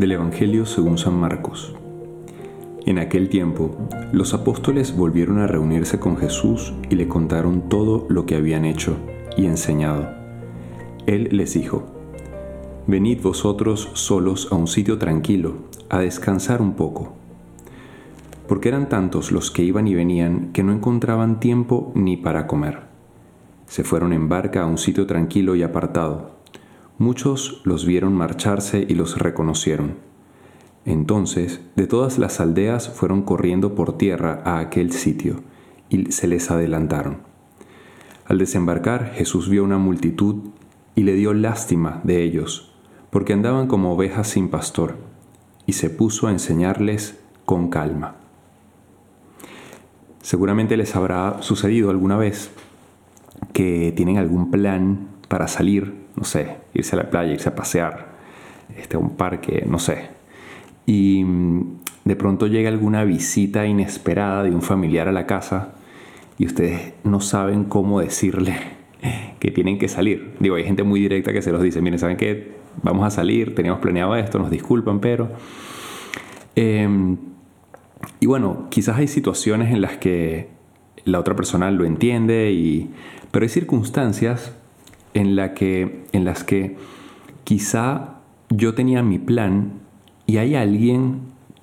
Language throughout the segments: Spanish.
Del Evangelio según San Marcos. En aquel tiempo, los apóstoles volvieron a reunirse con Jesús y le contaron todo lo que habían hecho y enseñado. Él les dijo, Venid vosotros solos a un sitio tranquilo, a descansar un poco. Porque eran tantos los que iban y venían que no encontraban tiempo ni para comer. Se fueron en barca a un sitio tranquilo y apartado. Muchos los vieron marcharse y los reconocieron. Entonces, de todas las aldeas fueron corriendo por tierra a aquel sitio, y se les adelantaron. Al desembarcar, Jesús vio una multitud y le dio lástima de ellos, porque andaban como ovejas sin pastor, y se puso a enseñarles con calma. Seguramente les habrá sucedido alguna vez que tienen algún plan para salir, no sé, irse a la playa, irse a pasear, este, a un parque, no sé. Y mm, de pronto llega alguna visita inesperada de un familiar a la casa y ustedes no saben cómo decirle que tienen que salir. Digo, hay gente muy directa que se los dice, miren, ¿saben qué? Vamos a salir, teníamos planeado esto, nos disculpan, pero... Em, y bueno, quizás hay situaciones en las que la otra persona lo entiende y pero hay circunstancias en, la que, en las que quizá yo tenía mi plan y hay alguien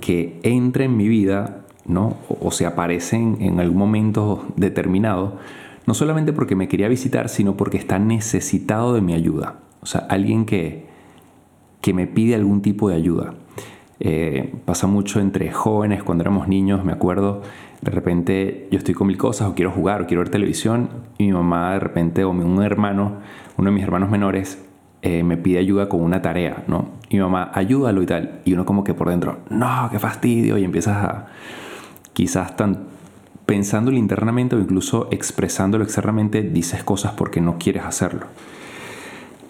que entra en mi vida, ¿no? O, se aparece en, algún momento determinado, no solamente porque me quería visitar, sino porque está necesitado de mi ayuda. O sea, alguien que, que me pide algún tipo de ayuda. Eh, pasa mucho entre jóvenes, cuando éramos niños, me acuerdo, de repente yo estoy con mil cosas o quiero jugar o quiero ver televisión y mi mamá de repente o un hermano, uno de mis hermanos menores, eh, me pide ayuda con una tarea, ¿no? Y mi mamá, ayúdalo y tal. Y uno como que por dentro, no, qué fastidio. Y empiezas a, quizás tan pensándolo internamente o incluso expresándolo externamente, dices cosas porque no quieres hacerlo.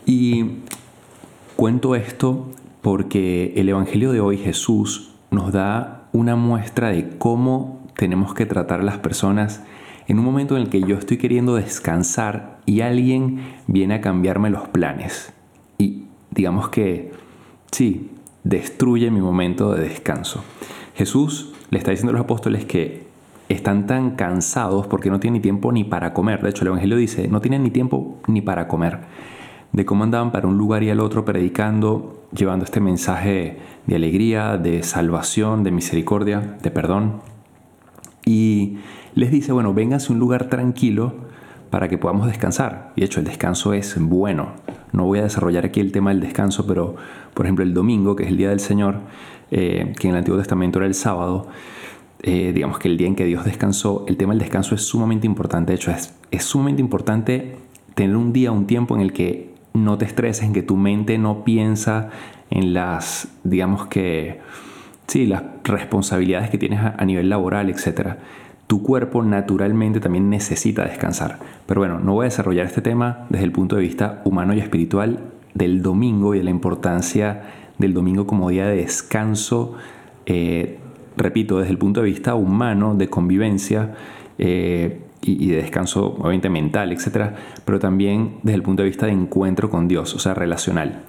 Y cuento esto porque el Evangelio de hoy Jesús nos da una muestra de cómo tenemos que tratar a las personas en un momento en el que yo estoy queriendo descansar y alguien viene a cambiarme los planes. Y digamos que, sí, destruye mi momento de descanso. Jesús le está diciendo a los apóstoles que están tan cansados porque no tienen ni tiempo ni para comer. De hecho, el Evangelio dice, no tienen ni tiempo ni para comer. De cómo andaban para un lugar y al otro predicando, llevando este mensaje de alegría, de salvación, de misericordia, de perdón y les dice, bueno, vénganse a un lugar tranquilo para que podamos descansar. Y de hecho el descanso es bueno. No voy a desarrollar aquí el tema del descanso, pero por ejemplo el domingo, que es el día del Señor, eh, que en el Antiguo Testamento era el sábado, eh, digamos que el día en que Dios descansó, el tema del descanso es sumamente importante. De hecho, es, es sumamente importante tener un día, un tiempo en el que no te estreses, en que tu mente no piensa en las, digamos que, sí, las responsabilidades que tienes a, nivel laboral, etc. Tu cuerpo naturalmente también necesita descansar. Pero bueno, no voy a desarrollar este tema desde el punto de vista humano y espiritual del domingo y de la importancia del domingo como día de descanso, eh, repito, desde el punto de vista humano, de convivencia eh, y, de descanso obviamente mental, etc. Pero también desde el punto de vista de encuentro con Dios, o sea, relacional.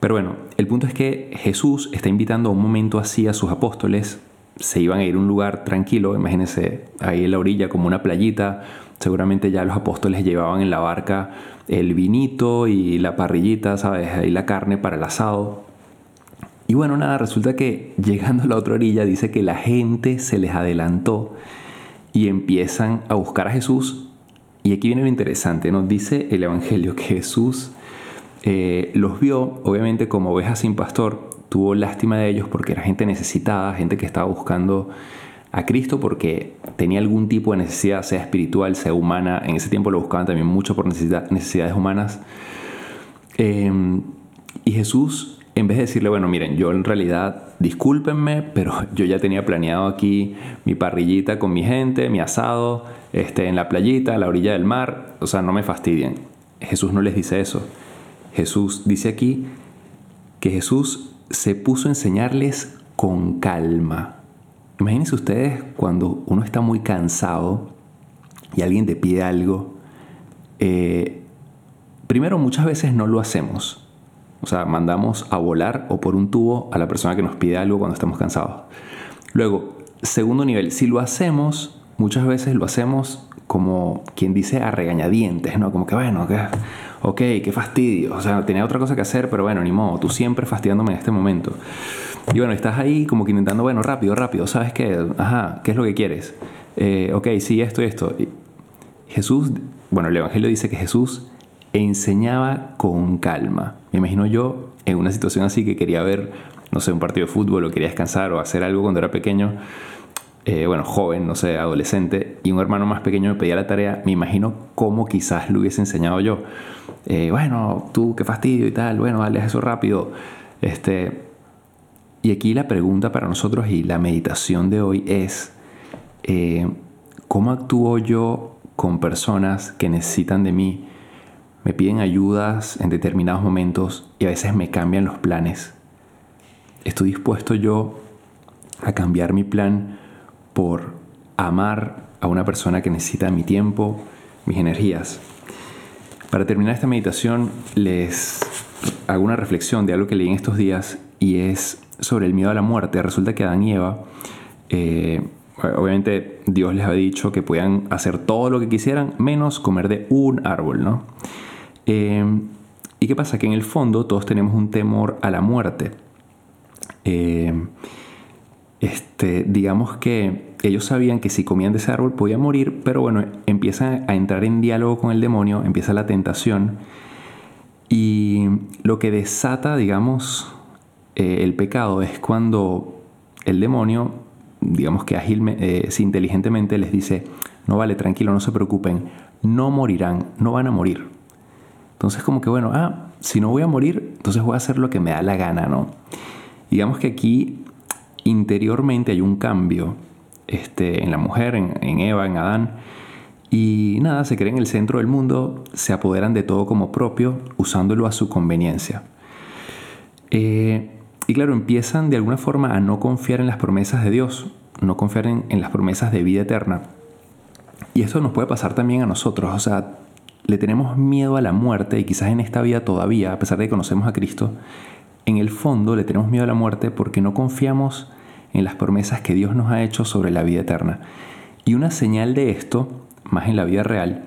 Pero bueno, el punto es que Jesús está invitando a un momento así a sus apóstoles. Se iban a ir a un lugar tranquilo, imagínense ahí en la orilla como una playita. Seguramente ya los apóstoles llevaban en la barca el vinito y la parrillita, ¿sabes? Ahí la carne para el asado. Y bueno, nada, resulta que llegando a la otra orilla dice que la gente se les adelantó y empiezan a buscar a Jesús. Y aquí viene lo interesante, nos dice el Evangelio que Jesús eh, los vio, obviamente como ovejas sin pastor, tuvo lástima de ellos porque era gente necesitada, gente que estaba buscando a Cristo porque tenía algún tipo de necesidad, sea espiritual, sea humana. En ese tiempo lo buscaban también mucho por necesidades humanas. Em, y Jesús, en vez de decirle, bueno, miren, yo en realidad, discúlpenme, pero yo ya tenía planeado aquí mi parrillita con mi gente, mi asado, este, en la playita, a la orilla del mar, o sea, no me fastidien. Jesús no les dice eso. Jesús dice aquí que Jesús se puso a enseñarles con calma. Imagínense ustedes cuando uno está muy cansado y alguien te pide algo. Eh, primero, muchas veces no lo hacemos. O sea, mandamos a volar o por un tubo a la persona que nos pide algo cuando estamos cansados. Luego, segundo nivel, si lo hacemos, muchas veces lo hacemos como quien dice a regañadientes, ¿no? Como que bueno, que, ok, qué fastidio. O sea, tenía otra cosa que hacer, pero bueno, ni modo, tú siempre fastidiándome en este momento. Y bueno, estás ahí como que intentando, bueno, rápido, rápido, ¿sabes qué? Ajá, ¿qué es lo que quieres? Eh, ok, sí, esto y esto. Jesús, bueno, el Evangelio dice que Jesús enseñaba con calma. Me imagino yo en una situación así que quería ver, no sé, un partido de fútbol o quería descansar o hacer algo cuando era pequeño, eh, bueno, joven, no sé, adolescente, y un hermano más pequeño me pedía la tarea, me imagino cómo quizás lo hubiese enseñado yo. Eh, bueno, tú, qué fastidio y tal, bueno, dale eso rápido. Este, y aquí la pregunta para nosotros y la meditación de hoy es, eh, ¿cómo actúo yo con personas que necesitan de mí? Me piden ayudas en determinados momentos y a veces me cambian los planes. ¿Estoy dispuesto yo a cambiar mi plan por amar a una persona que necesita mi tiempo, mis energías? Para terminar esta meditación les hago una reflexión de algo que leí en estos días y es sobre el miedo a la muerte. Resulta que Adán y Eva eh, obviamente Dios les ha dicho que podían hacer todo lo que quisieran menos comer de un árbol, ¿no? Eh, ¿Y qué pasa? Que en el fondo todos tenemos un temor a la muerte. Eh, este, digamos que ellos sabían que si comían de ese árbol podían morir, pero bueno, empiezan a entrar en diálogo con el demonio, empieza la tentación y lo que desata, digamos, eh, el pecado es cuando el demonio digamos que ágil, eh, inteligentemente les dice, no vale, tranquilo, no se preocupen, no morirán, no van a morir. Entonces como que bueno, ah, si no voy a morir, entonces voy a hacer lo que me da la gana, ¿no? Digamos que aquí interiormente hay un cambio este, en la mujer, en, Eva, en Adán, y nada, se creen en el centro del mundo, se apoderan de todo como propio, usándolo a su conveniencia. Eh, y claro, empiezan de alguna forma a no confiar en las promesas de Dios, no confiar en, las promesas de vida eterna. Y esto nos puede pasar también a nosotros, o sea, le tenemos miedo a la muerte y quizás en esta vida todavía, a pesar de que conocemos a Cristo, en el fondo le tenemos miedo a la muerte porque no confiamos en las promesas que Dios nos ha hecho sobre la vida eterna. Y una señal de esto, más en la vida real,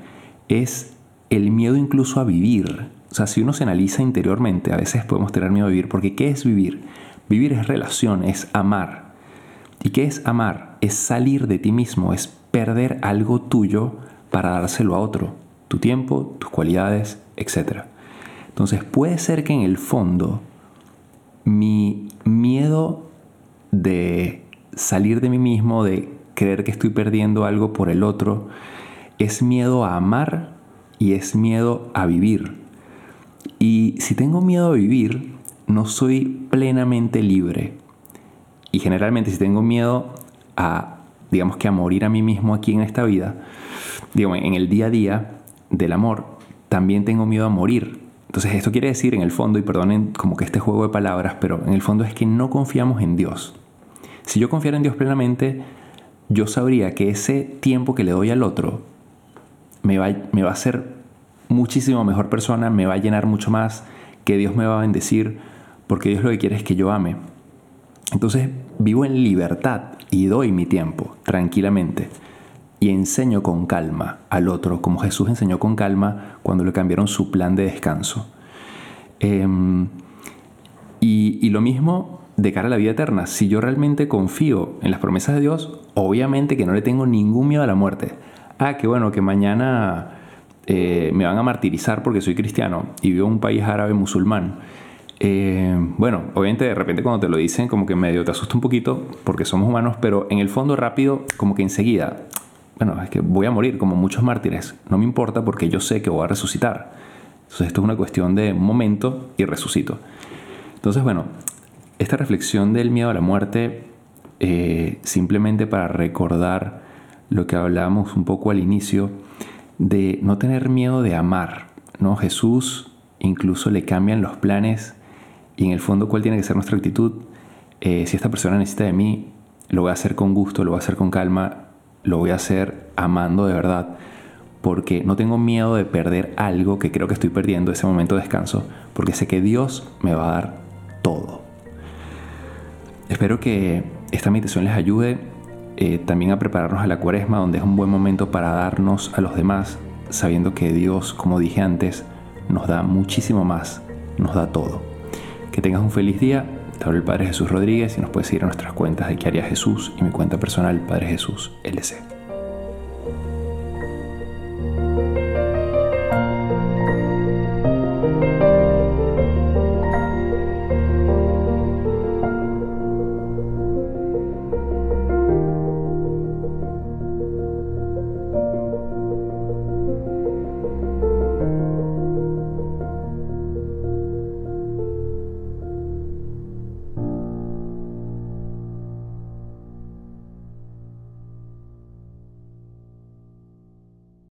es el miedo incluso a vivir. O sea, si uno se analiza interiormente, a veces podemos tener miedo a vivir, porque ¿qué es vivir? Vivir es relación, es amar. ¿Y qué es amar? Es salir de ti mismo, es perder algo tuyo para dárselo a otro, tu tiempo, tus cualidades, etc. Entonces puede ser que en el fondo mi miedo de salir de mí mismo, de creer que estoy perdiendo algo por el otro, es miedo a amar y es miedo a vivir. Y si tengo miedo a vivir, no soy plenamente libre. Y generalmente si tengo miedo a, digamos que a morir a mí mismo aquí en esta vida, digamos, en el día a día del amor, también tengo miedo a morir. Entonces esto quiere decir en el fondo, y perdonen como que este juego de palabras, pero en el fondo es que no confiamos en Dios. Si yo confiara en Dios plenamente, yo sabría que ese tiempo que le doy al otro me va, me va a hacer muchísimo mejor persona, me va a llenar mucho más, que Dios me va a bendecir, porque Dios lo que quiere es que yo ame. Entonces vivo en libertad y doy mi tiempo tranquilamente y enseño con calma al otro, como Jesús enseñó con calma cuando le cambiaron su plan de descanso. Em, y, y lo mismo de cara a la vida eterna. Si yo realmente confío en las promesas de Dios, obviamente que no le tengo ningún miedo a la muerte. Ah, que bueno, que mañana eh, me van a martirizar porque soy cristiano y vivo en un país árabe musulmán. Eh, bueno, obviamente de repente cuando te lo dicen como que medio te asusta un poquito porque somos humanos, pero en el fondo rápido como que enseguida, bueno, es que voy a morir como muchos mártires, no me importa porque yo sé que voy a resucitar. Entonces esto es una cuestión de momento y resucito. Entonces bueno, esta reflexión del miedo a la muerte, eh, simplemente para recordar lo que hablábamos un poco al inicio, de no tener miedo de amar. ¿no? Jesús incluso le cambian los planes y en el fondo cuál tiene que ser nuestra actitud. Eh, si esta persona necesita de mí, lo voy a hacer con gusto, lo voy a hacer con calma, lo voy a hacer amando de verdad. porque no tengo miedo de perder algo que creo que estoy perdiendo, ese momento de descanso, porque sé que Dios me va a dar todo. Espero que esta meditación les ayude eh, también a prepararnos a la cuaresma, donde es un buen momento para darnos a los demás, sabiendo que Dios, como dije antes, nos da muchísimo más, nos da todo. Que tengas un feliz día. Te el Padre Jesús Rodríguez y nos puedes seguir a nuestras cuentas de qué haría Jesús y mi cuenta personal Padre Jesús LC.